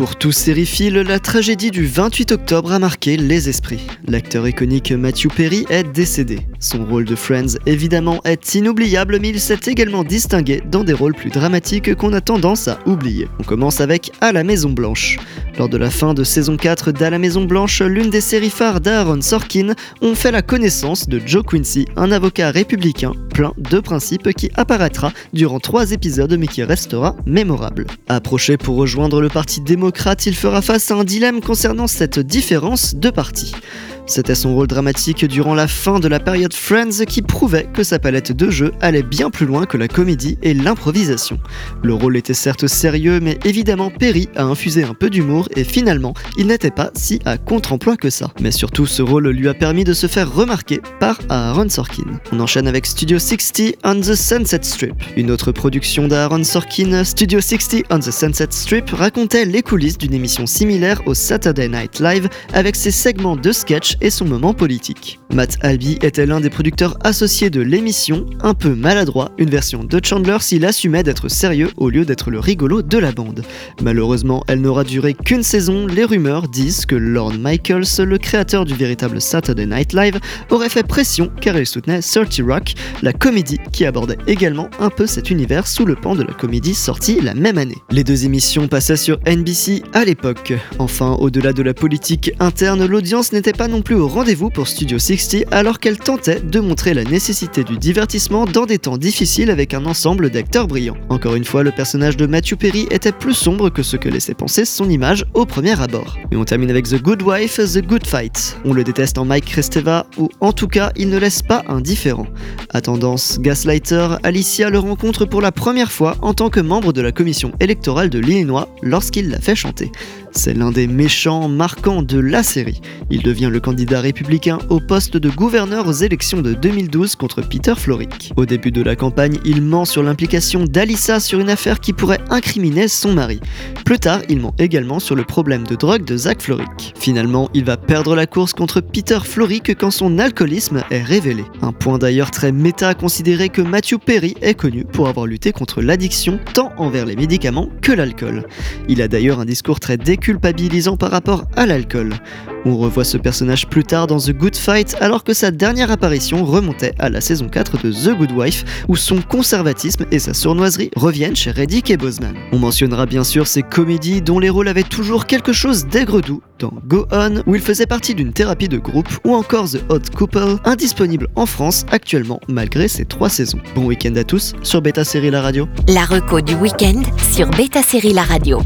Pour tous sériphiles, la tragédie du 28 octobre a marqué les esprits. L'acteur iconique Matthew Perry est décédé. Son rôle de Friends, évidemment, est inoubliable, mais il s'est également distingué dans des rôles plus dramatiques qu'on a tendance à oublier. On commence avec À la Maison Blanche. Lors de la fin de saison 4 d'À la Maison Blanche, l'une des séries phares d'Aaron Sorkin, on fait la connaissance de Joe Quincy, un avocat républicain plein de principes qui apparaîtra durant trois épisodes mais qui restera mémorable. Approché pour rejoindre le parti démocrate, il fera face à un dilemme concernant cette différence de parti. C'était son rôle dramatique durant la fin de la période Friends qui prouvait que sa palette de jeux allait bien plus loin que la comédie et l'improvisation. Le rôle était certes sérieux, mais évidemment Perry a infusé un peu d'humour et finalement, il n'était pas si à contre-emploi que ça. Mais surtout, ce rôle lui a permis de se faire remarquer par Aaron Sorkin. On enchaîne avec Studio 60 on the Sunset Strip. Une autre production d'Aaron Sorkin, Studio 60 on the Sunset Strip, racontait les coulisses d'une émission similaire au Saturday Night Live avec ses segments de sketch et son moment politique. Matt Albee était l'un des producteurs associés de l'émission, un peu maladroit, une version de Chandler s'il assumait d'être sérieux au lieu d'être le rigolo de la bande. Malheureusement, elle n'aura duré qu'une saison, les rumeurs disent que Lorne Michaels, le créateur du véritable Saturday Night Live, aurait fait pression car il soutenait 30 Rock, la comédie qui abordait également un peu cet univers sous le pan de la comédie sortie la même année. Les deux émissions passaient sur NBC à l'époque. Enfin, au-delà de la politique interne, l'audience n'était pas non plus au rendez-vous pour Studio 60 alors qu'elle tentait de montrer la nécessité du divertissement dans des temps difficiles avec un ensemble d'acteurs brillants. Encore une fois, le personnage de Matthew Perry était plus sombre que ce que laissait penser son image au premier abord. Et on termine avec The Good Wife, The Good Fight. On le déteste en Mike Cresteva, ou en tout cas, il ne laisse pas indifférent. À tendance gaslighter, Alicia le rencontre pour la première fois en tant que membre de la commission électorale de l'Illinois lorsqu'il l'a fait chanter. C'est l'un des méchants marquants de la série. Il devient le candidat républicain au poste de gouverneur aux élections de 2012 contre Peter Floric. Au début de la campagne, il ment sur l'implication d'Alissa sur une affaire qui pourrait incriminer son mari. Plus tard, il ment également sur le problème de drogue de Zach Floric. Finalement, il va perdre la course contre Peter Floric quand son alcoolisme est révélé. Un point d'ailleurs très méta à considérer que Matthew Perry est connu pour avoir lutté contre l'addiction tant envers les médicaments que l'alcool. Il a d'ailleurs un discours très déculpabilisant par rapport à l'alcool. On revoit ce personnage plus tard dans The Good Fight alors que sa dernière apparition remontait à la saison 4 de The Good Wife où son conservatisme et sa sournoiserie reviennent chez Reddick et Boseman. On mentionnera bien sûr ses comédies dont les rôles avaient toujours quelque chose d'aigre-doux dans Go On où il faisait partie d'une thérapie de groupe ou encore The Hot Couple indisponible en France actuellement malgré ses trois saisons. Bon week-end à tous sur Beta Série La Radio. La reco du week-end sur Beta Série La Radio.